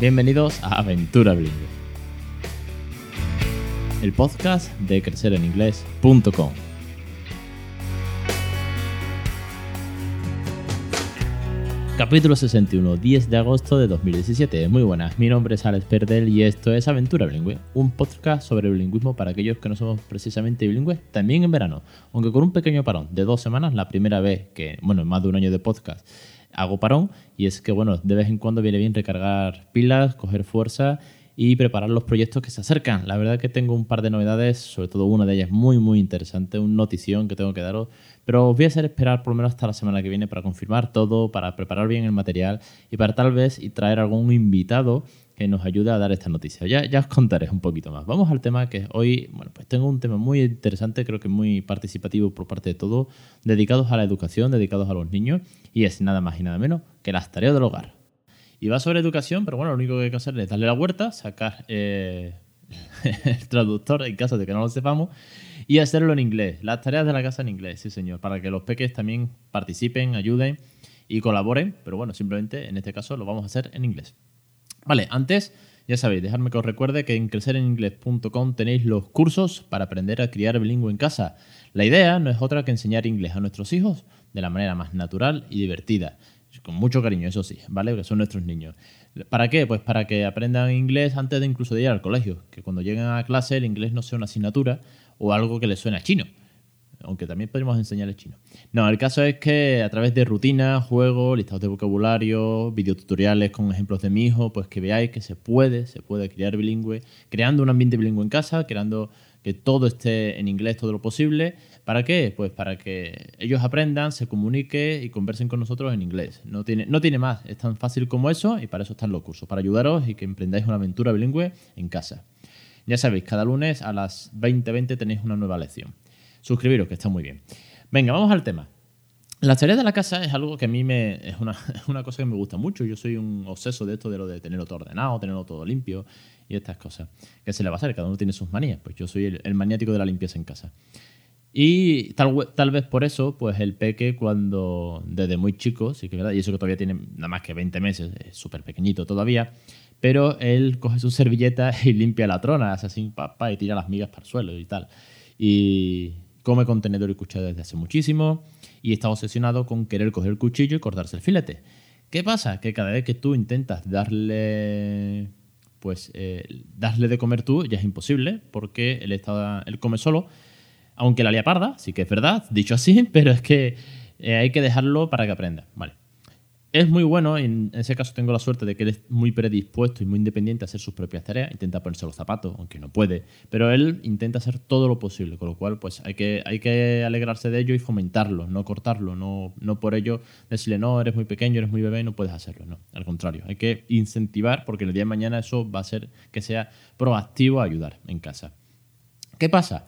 Bienvenidos a Aventura Bilingüe, el podcast de crecereninglés.com. Capítulo 61, 10 de agosto de 2017. Muy buenas, mi nombre es Alex Perdel y esto es Aventura Bilingüe, un podcast sobre bilingüismo para aquellos que no somos precisamente bilingües, también en verano, aunque con un pequeño parón de dos semanas, la primera vez que, bueno, en más de un año de podcast hago parón y es que, bueno, de vez en cuando viene bien recargar pilas, coger fuerza y preparar los proyectos que se acercan. La verdad que tengo un par de novedades, sobre todo una de ellas muy, muy interesante, un notición que tengo que daros, pero os voy a hacer esperar por lo menos hasta la semana que viene para confirmar todo, para preparar bien el material y para tal vez y traer algún invitado que nos ayude a dar esta noticia. Ya, ya os contaré un poquito más. Vamos al tema que hoy, bueno, pues tengo un tema muy interesante, creo que muy participativo por parte de todos, dedicados a la educación, dedicados a los niños, y es nada más y nada menos que las tareas del hogar. Y va sobre educación, pero bueno, lo único que hay que hacer es darle la vuelta, sacar eh, el traductor en caso de que no lo sepamos y hacerlo en inglés. Las tareas de la casa en inglés, sí señor, para que los peques también participen, ayuden y colaboren, pero bueno, simplemente en este caso lo vamos a hacer en inglés. Vale, antes, ya sabéis, dejadme que os recuerde que en crecereninglés.com tenéis los cursos para aprender a criar bilingüe en casa. La idea no es otra que enseñar inglés a nuestros hijos de la manera más natural y divertida. Con mucho cariño, eso sí, ¿vale? Que son nuestros niños. ¿Para qué? Pues para que aprendan inglés antes de incluso de ir al colegio. Que cuando lleguen a clase el inglés no sea una asignatura o algo que les suene chino aunque también podemos enseñarles chino. No, el caso es que a través de rutinas, juegos, listados de vocabulario, videotutoriales con ejemplos de mi hijo, pues que veáis que se puede, se puede criar bilingüe, creando un ambiente bilingüe en casa, creando que todo esté en inglés todo lo posible. ¿Para qué? Pues para que ellos aprendan, se comuniquen y conversen con nosotros en inglés. No tiene, no tiene más, es tan fácil como eso y para eso están los cursos, para ayudaros y que emprendáis una aventura bilingüe en casa. Ya sabéis, cada lunes a las 20.20 tenéis una nueva lección suscribiros, que está muy bien. Venga, vamos al tema. La tareas de la casa es algo que a mí me, es, una, cosa que me gusta mucho. Yo soy un obseso de esto, de lo de tenerlo todo ordenado, tenerlo todo limpio y estas cosas. ¿Qué se le va a hacer? Cada uno tiene sus manías. Pues yo soy el, maniático de la limpieza en casa. Y tal, tal, vez por eso, pues el peque cuando, desde muy chico, sí que es verdad, y eso que todavía tiene nada más que 20 meses, es súper pequeñito todavía, pero él coge su servilleta y limpia la trona, hace así, papá, y tira las migas para el suelo y tal. Y, come contenedor y cuchara desde hace muchísimo y está obsesionado con querer coger el cuchillo y cortarse el filete. ¿Qué pasa? Que cada vez que tú intentas darle pues eh, darle de comer tú ya es imposible porque él, está, él come solo, aunque la lía parda, sí que es verdad, dicho así, pero es que eh, hay que dejarlo para que aprenda. Vale es muy bueno, en ese caso tengo la suerte de que él es muy predispuesto y muy independiente a hacer sus propias tareas, intenta ponerse los zapatos, aunque no puede, pero él intenta hacer todo lo posible, con lo cual pues hay que, hay que alegrarse de ello y fomentarlo, no cortarlo, no, no por ello decirle no, eres muy pequeño, eres muy bebé, no puedes hacerlo, no, al contrario, hay que incentivar porque el día de mañana eso va a ser que sea proactivo a ayudar en casa. ¿Qué pasa?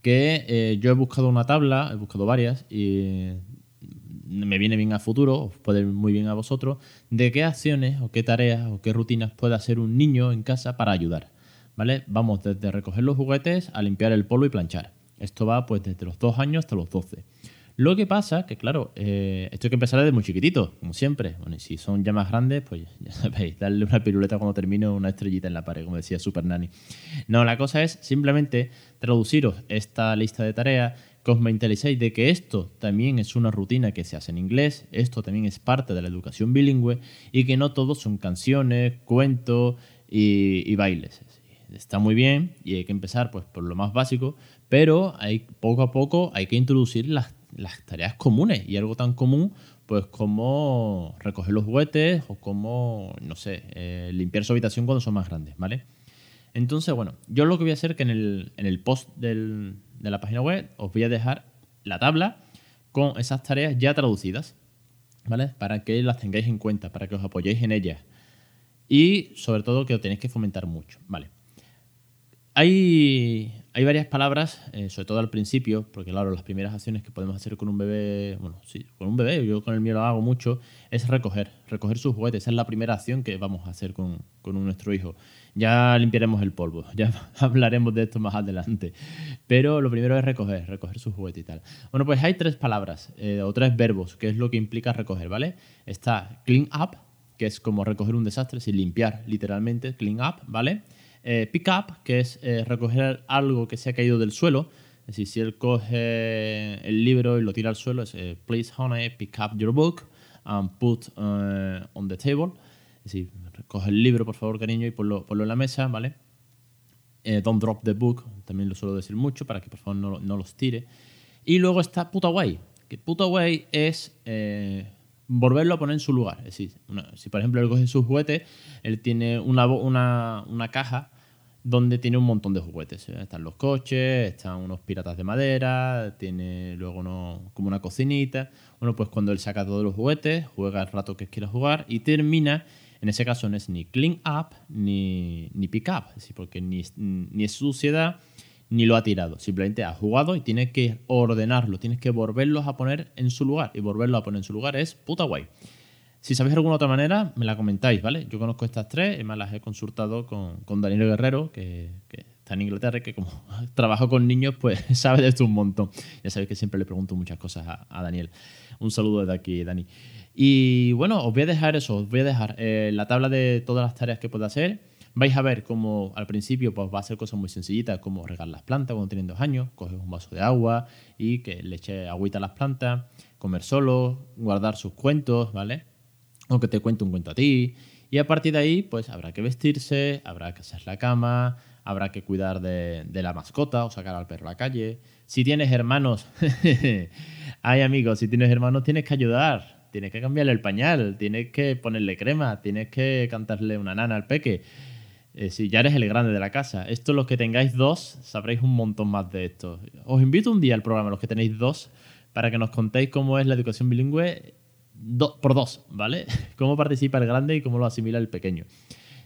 Que eh, yo he buscado una tabla, he buscado varias, y me viene bien a futuro, os puede ir muy bien a vosotros, de qué acciones o qué tareas o qué rutinas puede hacer un niño en casa para ayudar. ¿Vale? Vamos desde recoger los juguetes a limpiar el polvo y planchar. Esto va pues desde los 2 años hasta los 12. Lo que pasa que, claro, eh, esto hay que empezar desde muy chiquitito, como siempre. Bueno, y si son ya más grandes, pues ya sabéis, darle una piruleta cuando termine una estrellita en la pared, como decía Super Nanny. No, la cosa es simplemente traduciros esta lista de tareas que os mentalicéis de que esto también es una rutina que se hace en inglés, esto también es parte de la educación bilingüe y que no todos son canciones, cuentos y, bailes. Está muy bien y hay que empezar pues, por lo más básico, pero hay, poco a poco hay que introducir las, tareas comunes y algo tan común pues como recoger los juguetes o como, no sé, eh, limpiar su habitación cuando son más grandes, ¿vale? Entonces, bueno, yo lo que voy a hacer que en el, en el post de la página web os voy a dejar la tabla con esas tareas ya traducidas, ¿vale? Para que las tengáis en cuenta, para que os apoyéis en ellas. Y sobre todo que lo tenéis que fomentar mucho, ¿vale? Hay, hay varias palabras, eh, sobre todo al principio, porque claro, las primeras acciones que podemos hacer con un bebé, bueno, sí, con un bebé, yo con el mío lo hago mucho, es recoger, recoger sus juguetes. Esa es la primera acción que vamos a hacer con, nuestro hijo. Ya limpiaremos el polvo, ya hablaremos de esto más adelante. Pero lo primero es recoger, recoger sus juguetes y tal. Bueno, pues hay tres palabras, eh, o tres verbos, que es lo que implica recoger, ¿vale? Está clean up, que es como recoger un desastre, es limpiar literalmente, clean up, ¿vale? Eh, pick up, que es eh, recoger algo que se ha caído del suelo. Es decir, si él coge el libro y lo tira al suelo, es please honey, pick up your book and put on the table. Es decir, coge el libro, por favor, cariño, y ponlo, ponlo en la mesa, ¿vale? don't drop the book, también lo suelo decir mucho para que por favor no, no los tire. Y luego está puta guay, que puta guay es volverlo a poner en su lugar. Si por ejemplo él coge sus juguetes, él tiene una, una, una caja donde tiene un montón de juguetes. Están los coches, están unos piratas de madera, tiene luego uno, como una cocinita. Bueno, pues cuando él saca todos los juguetes, juega el rato que quiera jugar y termina, en ese caso no es ni clean up ni, ni pick up, porque ni, ni es suciedad ni lo ha tirado. Simplemente ha jugado y tienes que ordenarlo, tienes que volverlos a poner en su lugar. Y volverlos a poner en su lugar es puta guay. Si sabéis alguna otra manera, me la comentáis, ¿vale? Yo conozco estas tres, y más las he consultado con, con Daniel Guerrero, que, está en Inglaterra y que como trabajo con niños, pues sabe de esto un montón. Ya sabéis que siempre le pregunto muchas cosas a, Daniel. Un saludo desde aquí, Dani. Y bueno, os voy a dejar eso, os voy a dejar eh, la tabla de todas las tareas que puedo hacer vais a ver cómo al principio pues, va a ser cosas muy sencillitas como regar las plantas cuando tienen dos años, coger un vaso de agua y que le eche agüita a las plantas, comer solo, guardar sus cuentos, ¿vale? O que te cuente un cuento a ti. Y a partir de ahí, pues habrá que vestirse, habrá que hacer la cama, habrá que cuidar de, de la mascota o sacar al perro a la calle. Si tienes hermanos, ay amigos, si tienes hermanos tienes que ayudar, tienes que cambiarle el pañal, tienes que ponerle crema, tienes que cantarle una nana al peque. Eh, si ya eres el grande de la casa. Esto, los que tengáis dos, sabréis un montón más de esto. Os invito un día al programa, los que tenéis dos, para que nos contéis cómo es la educación bilingüe por dos, ¿vale? Cómo participa el grande y cómo lo asimila el pequeño.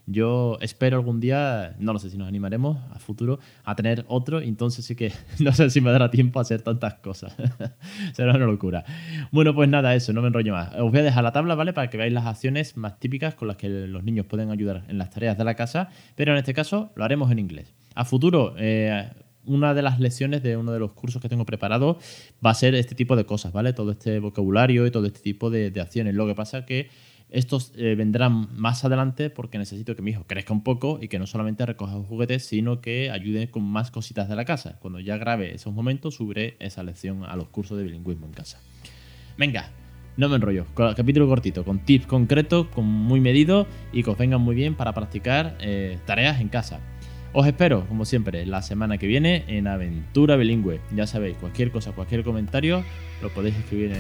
Yo espero algún día, no lo sé si nos animaremos a futuro, a tener otro, entonces sí que no sé si me dará tiempo a hacer tantas cosas. Será una locura. Bueno, pues nada, eso, no me enrollo más. Os voy a dejar la tabla, ¿vale? Para que veáis las acciones más típicas con las que los niños pueden ayudar en las tareas de la casa, pero en este caso lo haremos en inglés. A futuro, eh, una de las lecciones de uno de los cursos que tengo preparado va a ser este tipo de cosas, ¿vale? Todo este vocabulario y todo este tipo de, de acciones. Lo que pasa que estos eh, vendrán más adelante porque necesito que mi hijo crezca un poco y que no solamente recoja juguetes, sino que ayude con más cositas de la casa. Cuando ya grabe esos momentos, subiré esa lección a los cursos de bilingüismo en casa. Venga, no me enrollo. Capítulo cortito, con tips concretos, con muy medido y que os vengan muy bien para practicar eh, tareas en casa. Os espero, como siempre, la semana que viene en Aventura Bilingüe. Ya sabéis, cualquier cosa, cualquier comentario, lo podéis escribir en,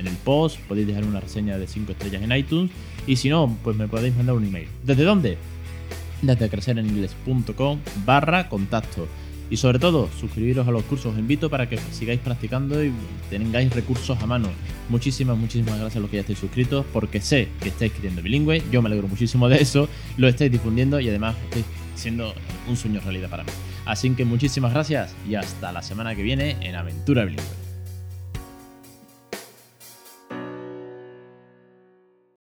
en el post, podéis dejar una reseña de 5 estrellas en iTunes y si no, pues me podéis mandar un email. ¿Desde dónde? Desde crecereningles.com barra contacto. Y sobre todo, suscribiros a los cursos. Os invito para que sigáis practicando y tengáis recursos a mano. Muchísimas, muchísimas gracias a los que ya estáis suscritos, porque sé que estáis escribiendo bilingüe. Yo me alegro muchísimo de eso. Lo estáis difundiendo y además estáis siendo un sueño realidad para mí. Así que muchísimas gracias y hasta la semana que viene en Aventura Bilingüe.